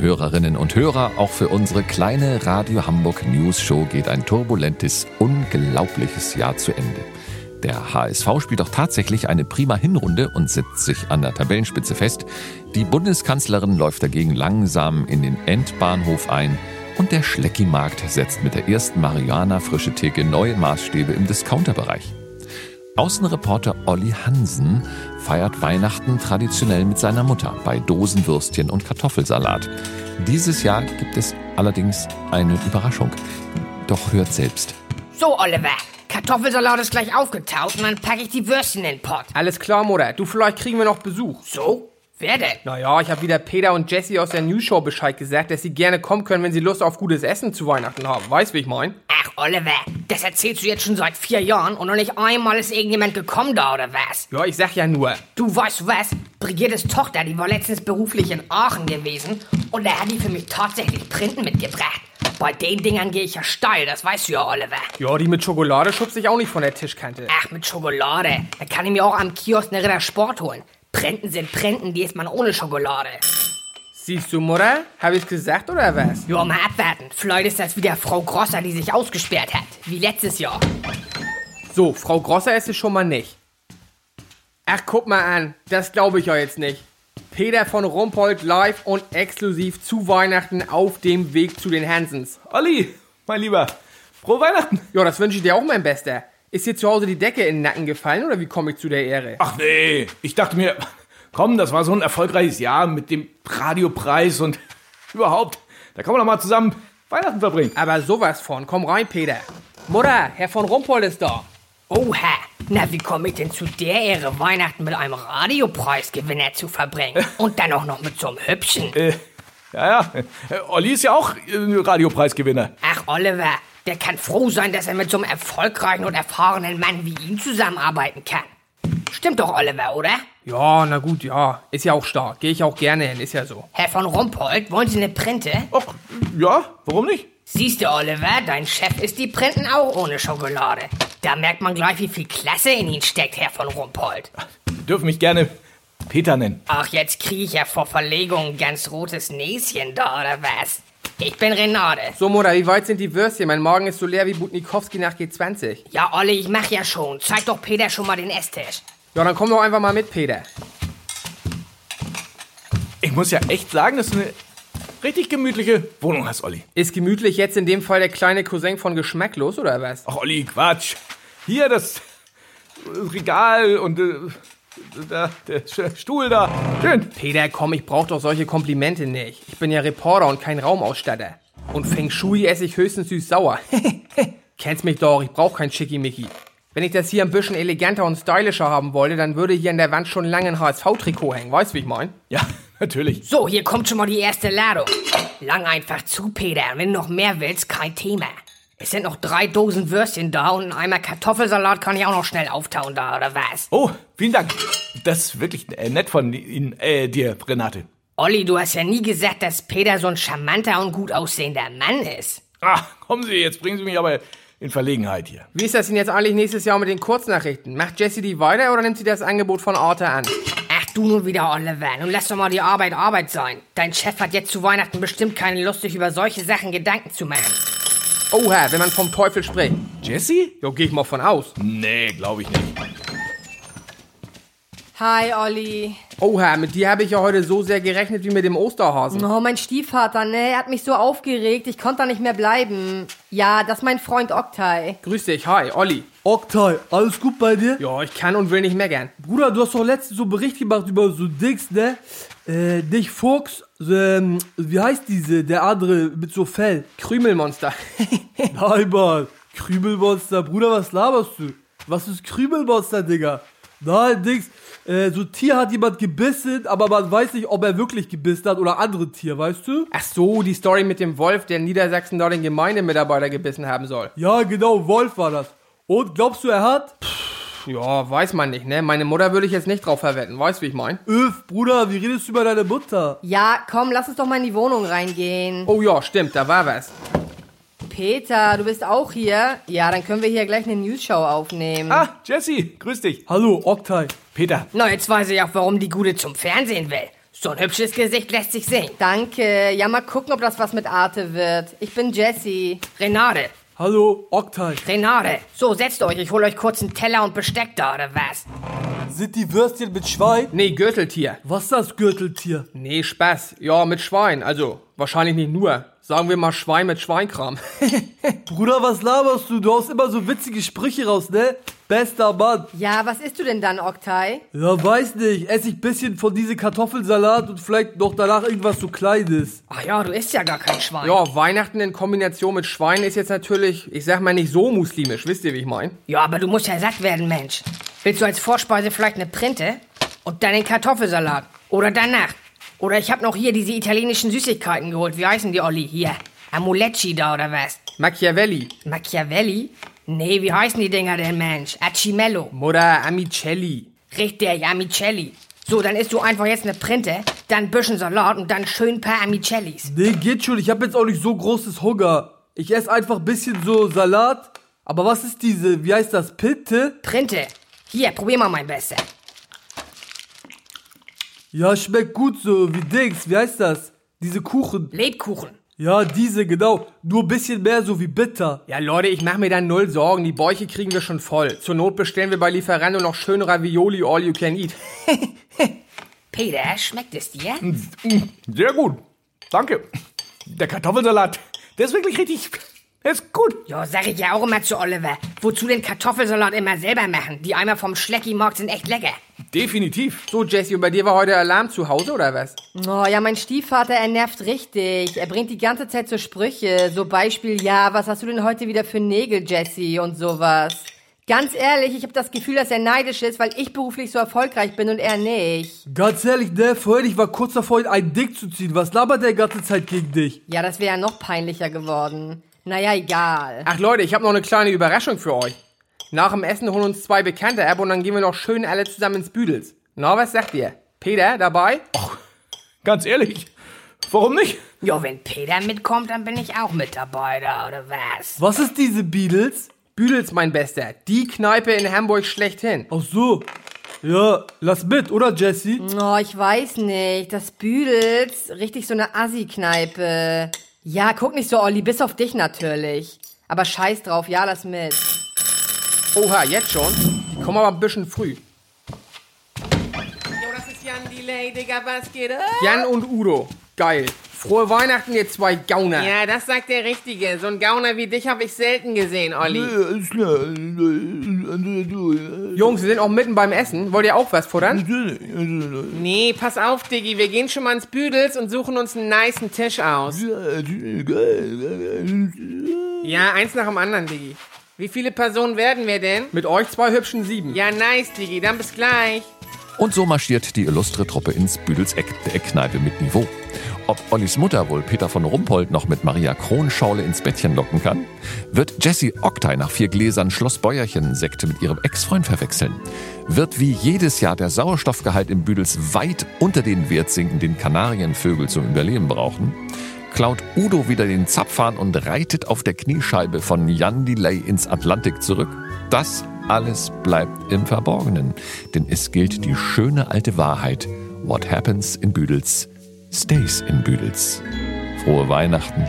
Hörerinnen und Hörer, auch für unsere kleine Radio Hamburg News Show geht ein turbulentes, unglaubliches Jahr zu Ende. Der HSV spielt doch tatsächlich eine prima Hinrunde und setzt sich an der Tabellenspitze fest. Die Bundeskanzlerin läuft dagegen langsam in den Endbahnhof ein und der Schleckimarkt setzt mit der ersten Marihuana frische Theke neue Maßstäbe im Discounterbereich. Außenreporter Olli Hansen feiert Weihnachten traditionell mit seiner Mutter bei Dosenwürstchen und Kartoffelsalat. Dieses Jahr gibt es allerdings eine Überraschung. Doch hört selbst. So, Oliver, Kartoffelsalat ist gleich aufgetaut und dann packe ich die Würstchen in den Pott. Alles klar, Mutter. Du, vielleicht kriegen wir noch Besuch. So? Wer denn? Naja, ich habe wieder Peter und Jesse aus der News Show Bescheid gesagt, dass sie gerne kommen können, wenn sie Lust auf gutes Essen zu Weihnachten haben. Weißt, wie ich mein? Ach, Oliver, das erzählst du jetzt schon seit vier Jahren und noch nicht einmal ist irgendjemand gekommen da, oder was? Ja, ich sag ja nur. Du weißt was? Brigittes Tochter, die war letztens beruflich in Aachen gewesen und da hat die für mich tatsächlich Printen mitgebracht. Bei den Dingern gehe ich ja steil, das weißt du ja, Oliver. Ja, die mit Schokolade schubse ich auch nicht von der Tischkante. Ach, mit Schokolade. Da kann ich mir auch am Kiosk eine Ritter Sport holen. Prenten sind Prenten, die isst man ohne Schokolade. Siehst du, Mutter? Hab ich's gesagt oder was? Ja, mal abwarten. Vielleicht ist das wieder Frau Grosser, die sich ausgesperrt hat. Wie letztes Jahr. So, Frau Grosser ist es schon mal nicht. Ach, guck mal an. Das glaube ich ja jetzt nicht. Peter von Rumpold live und exklusiv zu Weihnachten auf dem Weg zu den Hansens. Olli, mein Lieber, frohe Weihnachten. Ja, das wünsche ich dir auch, mein Bester. Ist dir zu Hause die Decke in den Nacken gefallen oder wie komme ich zu der Ehre? Ach nee, ich dachte mir, komm, das war so ein erfolgreiches Jahr mit dem Radiopreis und überhaupt. Da kann man doch mal zusammen Weihnachten verbringen. Aber sowas von. Komm rein, Peter. Mutter, Herr von Rumpold ist da. Oha, na wie komme ich denn zu der Ehre, Weihnachten mit einem Radiopreisgewinner zu verbringen? Und dann auch noch mit so einem Hübschen. Äh, ja, ja. Äh, Olli ist ja auch äh, Radiopreisgewinner. Ach, Oliver, der kann froh sein, dass er mit so einem erfolgreichen und erfahrenen Mann wie ihm zusammenarbeiten kann. Stimmt doch, Oliver, oder? Ja, na gut, ja. Ist ja auch stark. Gehe ich auch gerne hin, ist ja so. Herr von Rumpold, wollen Sie eine Printe? Ach, ja, warum nicht? Siehst du, Oliver, dein Chef isst die Printen auch ohne Schokolade. Da merkt man gleich, wie viel Klasse in ihn steckt, Herr von Rumpold. Dürfen mich gerne Peter nennen. Ach, jetzt kriege ich ja vor Verlegung ein ganz rotes Näschen da, oder was? Ich bin Renate. So, Mutter, wie weit sind die Würstchen? Mein Magen ist so leer wie Butnikowski nach G20. Ja, Olli, ich mach ja schon. Zeig doch Peter schon mal den Esstisch. Ja, dann komm doch einfach mal mit, Peter. Ich muss ja echt sagen, dass du eine richtig gemütliche Wohnung hast, Olli. Ist gemütlich jetzt in dem Fall der kleine Cousin von Geschmacklos, oder was? Ach, Olli, Quatsch. Hier das Regal und äh, da, der Stuhl da. Schön. Peter, komm, ich brauch doch solche Komplimente nicht. Ich bin ja Reporter und kein Raumausstatter. Und Feng Shui esse ich höchstens süß-sauer. Kennst mich doch, ich brauch kein Schickimicki. Wenn ich das hier ein bisschen eleganter und stylischer haben wollte, dann würde hier an der Wand schon lange ein HSV-Trikot hängen. Weißt du, wie ich mein? Ja, natürlich. So, hier kommt schon mal die erste Ladung. Lang einfach zu, Peter. Und wenn du noch mehr willst, kein Thema. Es sind noch drei Dosen Würstchen da und ein Eimer Kartoffelsalat kann ich auch noch schnell auftauen da, oder was? Oh, vielen Dank. Das ist wirklich äh, nett von Ihnen, äh, dir, Renate. Olli, du hast ja nie gesagt, dass Peter so ein charmanter und gut aussehender Mann ist. Ah, kommen Sie, jetzt bringen Sie mich aber in Verlegenheit hier. Wie ist das denn jetzt eigentlich nächstes Jahr mit den Kurznachrichten? Macht Jessie die weiter oder nimmt sie das Angebot von Arte an? Ach du nun wieder, Oliver. Nun lass doch mal die Arbeit Arbeit sein. Dein Chef hat jetzt zu Weihnachten bestimmt keine Lust, sich über solche Sachen Gedanken zu machen. Oha, wenn man vom Teufel spricht. Jessie? Jo, geh ich mal von aus. Nee, glaube ich nicht. Hi, Olli. Oha, mit dir habe ich ja heute so sehr gerechnet wie mit dem Osterhasen. Oh, mein Stiefvater, ne? Er hat mich so aufgeregt, ich konnte da nicht mehr bleiben. Ja, das ist mein Freund Oktay. Grüß dich, hi, Olli. Oktay, alles gut bei dir? Ja, ich kann und will nicht meckern. Bruder, du hast doch letztens so einen Bericht gemacht über so Dings, ne? Äh, nicht Fuchs, ähm, wie heißt diese, der andere mit so Fell? Krümelmonster. Nein, Mann. Krümelmonster, Bruder, was laberst du? Was ist Krümelmonster, Digga? Nein, Dings, äh, so Tier hat jemand gebissen, aber man weiß nicht, ob er wirklich gebissen hat oder andere Tier, weißt du? Ach so, die Story mit dem Wolf, der in Niedersachsen dort den Gemeindemitarbeiter gebissen haben soll. Ja, genau, Wolf war das. Und glaubst du, er hat? Ja, weiß man nicht, ne? Meine Mutter würde ich jetzt nicht drauf verwetten, weißt du, wie ich mein? Öff, Bruder, wie redest du über deine Mutter? Ja, komm, lass uns doch mal in die Wohnung reingehen. Oh ja, stimmt, da war was. Peter, du bist auch hier? Ja, dann können wir hier gleich eine News-Show aufnehmen. Ah, Jessie, grüß dich. Hallo, Oktay. Peter. Na, jetzt weiß ich auch, warum die Gute zum Fernsehen will. So ein hübsches Gesicht lässt sich sehen. Danke. Ja, mal gucken, ob das was mit Arte wird. Ich bin Jessie. Renate, Hallo, Oktay. Renate. So, setzt euch, ich hol euch kurz einen Teller und Besteck da, oder was? Sind die Würstchen mit Schwein? Nee, Gürteltier. Was ist das Gürteltier? Nee, Spaß. Ja, mit Schwein. Also, wahrscheinlich nicht nur. Sagen wir mal Schwein mit Schweinkram. Bruder, was laberst du? Du haust immer so witzige Sprüche raus, ne? Bester Mann. Ja, was isst du denn dann, Oktay? Ja, weiß nicht. Ess ich bisschen von diese Kartoffelsalat und vielleicht noch danach irgendwas so Kleines. Ach ja, du isst ja gar kein Schwein. ja, Weihnachten in Kombination mit Schwein ist jetzt natürlich, ich sag mal, nicht so muslimisch. Wisst ihr, wie ich mein? Ja, aber du musst ja satt werden, Mensch. Willst du als Vorspeise vielleicht eine Printe? Und dann den Kartoffelsalat. Oder danach. Oder ich hab noch hier diese italienischen Süßigkeiten geholt. Wie heißen die, Olli? Hier. Amulecci da oder was? Machiavelli. Machiavelli? Nee, wie heißen die Dinger denn, Mensch? Acimello. Mutter Amicelli. Richtig, Amicelli. So, dann isst du einfach jetzt eine Printe, dann ein bisschen Salat und dann schön ein paar Amicellis. Nee, geht schon. Ich hab jetzt auch nicht so großes Hunger. Ich esse einfach bisschen so Salat. Aber was ist diese, wie heißt das, Pinte? Printe. Hier, probier mal mein Bester. Ja, schmeckt gut so, wie Dings, wie heißt das? Diese Kuchen. Lebkuchen. Ja, diese, genau. Nur bisschen mehr so wie bitter. Ja, Leute, ich mach mir da null Sorgen. Die Bäuche kriegen wir schon voll. Zur Not bestellen wir bei Lieferando noch schön Ravioli all you can eat. Peter, schmeckt es dir? Sehr gut. Danke. Der Kartoffelsalat, der ist wirklich richtig. Der ist gut. Ja, sag ich ja auch immer zu Oliver. Wozu den Kartoffelsalat immer selber machen? Die Eimer vom Schlecki-Markt sind echt lecker. Definitiv. So, Jesse, und bei dir war heute Alarm zu Hause oder was? Oh, ja, mein Stiefvater, er nervt richtig. Er bringt die ganze Zeit so Sprüche. So Beispiel, ja, was hast du denn heute wieder für Nägel, Jesse? Und sowas. Ganz ehrlich, ich habe das Gefühl, dass er neidisch ist, weil ich beruflich so erfolgreich bin und er nicht. Ganz ehrlich, ne, vorhin, ich war kurz davor, ihn einen Dick zu ziehen. Was labert der ganze Zeit gegen dich? Ja, das wäre ja noch peinlicher geworden. Naja, egal. Ach Leute, ich habe noch eine kleine Überraschung für euch. Nach dem Essen holen uns zwei Bekannte ab und dann gehen wir noch schön alle zusammen ins Büdels. Na, was sagt ihr? Peter, dabei? Ganz ehrlich. Warum nicht? Ja, wenn Peter mitkommt, dann bin ich auch mit dabei da, oder was? Was ist diese Beatles? Büdels, mein Bester. Die Kneipe in Hamburg schlechthin. Ach so. Ja, lass mit, oder Jesse? Oh, ich weiß nicht. Das Büdels, richtig so eine Assi-Kneipe. Ja, guck nicht so, Olli, bis auf dich natürlich. Aber scheiß drauf, ja, lass mit. Oha, jetzt schon? Die kommen aber ein bisschen früh. Jo, das ist Jan Delay, Digga, was geht ab? Jan und Udo. Geil. Frohe Weihnachten, ihr zwei Gauner. Ja, das sagt der Richtige. So ein Gauner wie dich habe ich selten gesehen, Olli. Jungs, wir sind auch mitten beim Essen. Wollt ihr auch was futtern? Nee, pass auf, Diggi. Wir gehen schon mal ins Büdels und suchen uns einen nicen Tisch aus. Ja, eins nach dem anderen, Diggi. Wie viele Personen werden wir denn? Mit euch zwei hübschen Sieben. Ja, nice, Diggi. Dann bis gleich. Und so marschiert die illustre Truppe ins Büdelseck, der Eckkneipe mit Niveau. Ob Ollis Mutter wohl Peter von Rumpold noch mit Maria Kronschaule ins Bettchen locken kann? Wird Jessie Oktay nach vier Gläsern Schloss Bäuerchen Sekte mit ihrem Ex-Freund verwechseln? Wird wie jedes Jahr der Sauerstoffgehalt im Büdels weit unter den Wert sinken, den Kanarienvögel zum Überleben brauchen? Klaut Udo wieder den Zapfhahn und reitet auf der Kniescheibe von Jan Delay ins Atlantik zurück? Das alles bleibt im Verborgenen, denn es gilt die schöne alte Wahrheit. What happens in Büdels stays in Büdels. Frohe Weihnachten